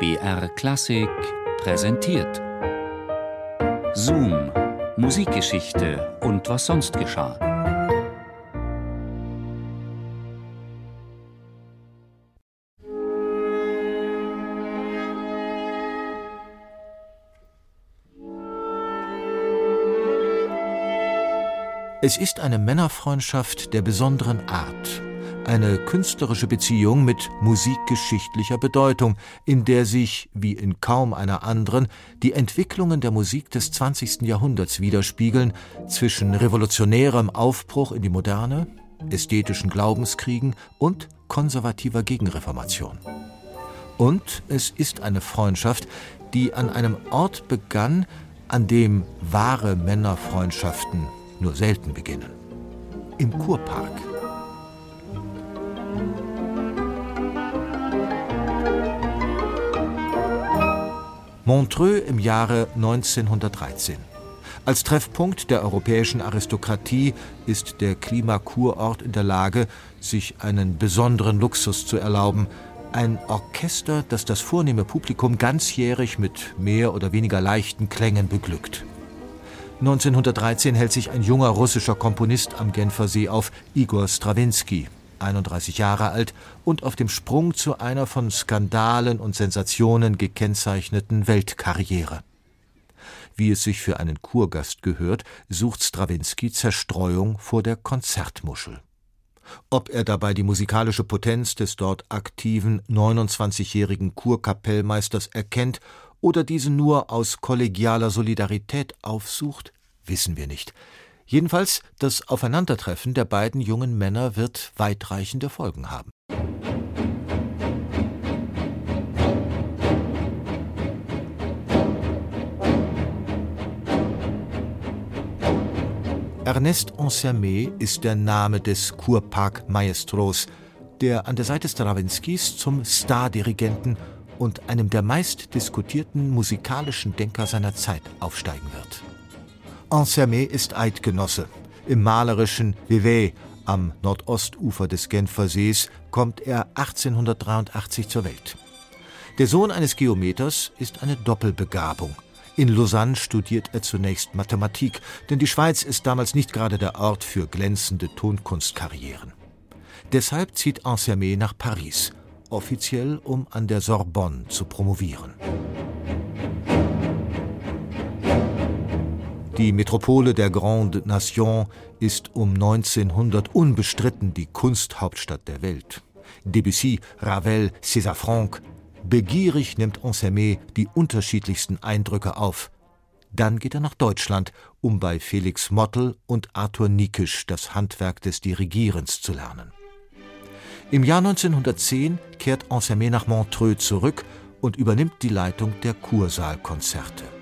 BR Klassik präsentiert. Zoom, Musikgeschichte und was sonst geschah. Es ist eine Männerfreundschaft der besonderen Art, eine künstlerische Beziehung mit musikgeschichtlicher Bedeutung, in der sich, wie in kaum einer anderen, die Entwicklungen der Musik des 20. Jahrhunderts widerspiegeln, zwischen revolutionärem Aufbruch in die Moderne, ästhetischen Glaubenskriegen und konservativer Gegenreformation. Und es ist eine Freundschaft, die an einem Ort begann, an dem wahre Männerfreundschaften nur selten beginnen. Im Kurpark. Montreux im Jahre 1913. Als Treffpunkt der europäischen Aristokratie ist der Klimakurort in der Lage, sich einen besonderen Luxus zu erlauben. Ein Orchester, das das vornehme Publikum ganzjährig mit mehr oder weniger leichten Klängen beglückt. 1913 hält sich ein junger russischer Komponist am Genfersee auf, Igor Strawinski, 31 Jahre alt und auf dem Sprung zu einer von Skandalen und Sensationen gekennzeichneten Weltkarriere. Wie es sich für einen Kurgast gehört, sucht Strawinski Zerstreuung vor der Konzertmuschel. Ob er dabei die musikalische Potenz des dort aktiven 29-jährigen Kurkapellmeisters erkennt oder diesen nur aus kollegialer Solidarität aufsucht, wissen wir nicht. Jedenfalls, das Aufeinandertreffen der beiden jungen Männer wird weitreichende Folgen haben. Ernest Ansermet ist der Name des Kurpark-Maestros, der an der Seite Strawinskys zum Stardirigenten und einem der meistdiskutierten musikalischen Denker seiner Zeit aufsteigen wird. Ansermet ist Eidgenosse. Im malerischen Vevey am Nordostufer des Genfer Sees kommt er 1883 zur Welt. Der Sohn eines Geometers ist eine Doppelbegabung. In Lausanne studiert er zunächst Mathematik, denn die Schweiz ist damals nicht gerade der Ort für glänzende Tonkunstkarrieren. Deshalb zieht Ansermet nach Paris, offiziell um an der Sorbonne zu promovieren. Die Metropole der Grande Nation ist um 1900 unbestritten die Kunsthauptstadt der Welt. Debussy, Ravel, César Franck. Begierig nimmt Ansermet die unterschiedlichsten Eindrücke auf. Dann geht er nach Deutschland, um bei Felix Mottl und Arthur Nikisch das Handwerk des Dirigierens zu lernen. Im Jahr 1910 kehrt Ansermet nach Montreux zurück und übernimmt die Leitung der Kursaalkonzerte.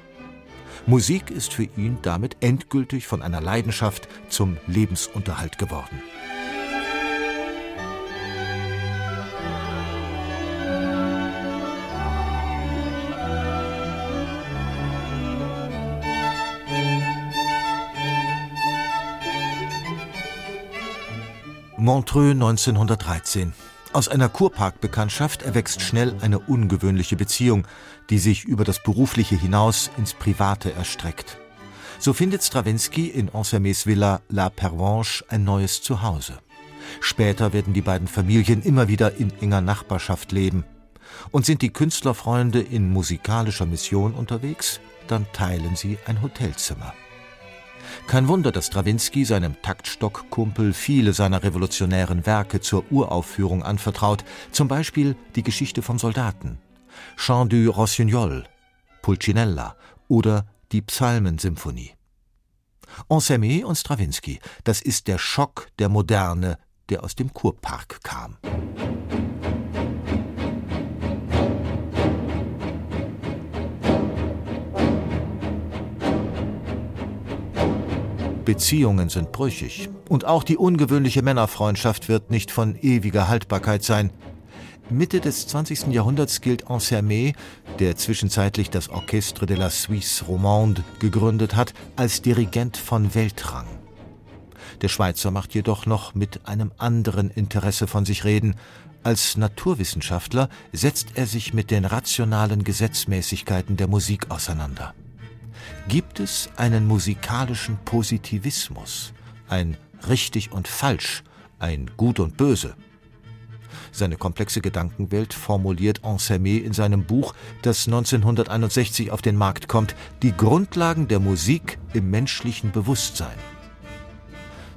Musik ist für ihn damit endgültig von einer Leidenschaft zum Lebensunterhalt geworden. Montreux 1913 aus einer Kurparkbekanntschaft erwächst schnell eine ungewöhnliche Beziehung, die sich über das Berufliche hinaus ins Private erstreckt. So findet Stravinsky in Ansermets Villa La Pervenche ein neues Zuhause. Später werden die beiden Familien immer wieder in enger Nachbarschaft leben. Und sind die Künstlerfreunde in musikalischer Mission unterwegs, dann teilen sie ein Hotelzimmer. Kein Wunder, dass Strawinsky seinem Taktstockkumpel viele seiner revolutionären Werke zur Uraufführung anvertraut, zum Beispiel die Geschichte vom Soldaten, Chant du Rossignol, Pulcinella oder die Psalmensymphonie. Ansermet und Strawinsky, das ist der Schock der Moderne, der aus dem Kurpark kam. Beziehungen sind brüchig. Und auch die ungewöhnliche Männerfreundschaft wird nicht von ewiger Haltbarkeit sein. Mitte des 20. Jahrhunderts gilt Ansermet, der zwischenzeitlich das Orchestre de la Suisse Romande gegründet hat, als Dirigent von Weltrang. Der Schweizer macht jedoch noch mit einem anderen Interesse von sich reden. Als Naturwissenschaftler setzt er sich mit den rationalen Gesetzmäßigkeiten der Musik auseinander. Gibt es einen musikalischen Positivismus, ein richtig und falsch, ein gut und böse? Seine komplexe Gedankenwelt formuliert Ansermet in seinem Buch, das 1961 auf den Markt kommt, die Grundlagen der Musik im menschlichen Bewusstsein.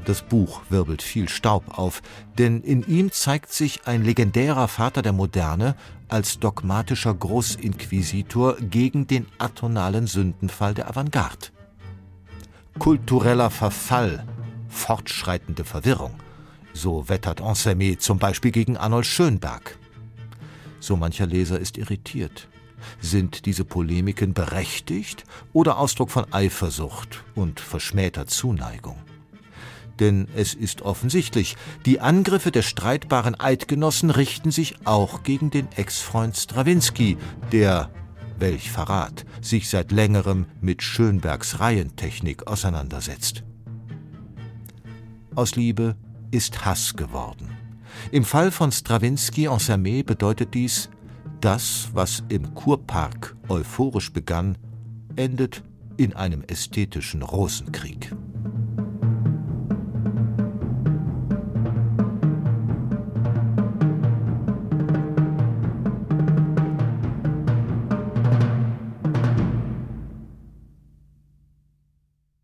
Das Buch wirbelt viel Staub auf, denn in ihm zeigt sich ein legendärer Vater der Moderne als dogmatischer Großinquisitor gegen den atonalen Sündenfall der Avantgarde. Kultureller Verfall, fortschreitende Verwirrung – so wettert Ansermet zum Beispiel gegen Arnold Schönberg. So mancher Leser ist irritiert. Sind diese Polemiken berechtigt oder Ausdruck von Eifersucht und verschmähter Zuneigung? Denn es ist offensichtlich, die Angriffe der streitbaren Eidgenossen richten sich auch gegen den Ex-Freund Strawinski, der, welch Verrat, sich seit längerem mit Schönbergs Reihentechnik auseinandersetzt. Aus Liebe ist Hass geworden. Im Fall von Strawinski en Samé bedeutet dies, das, was im Kurpark euphorisch begann, endet in einem ästhetischen Rosenkrieg.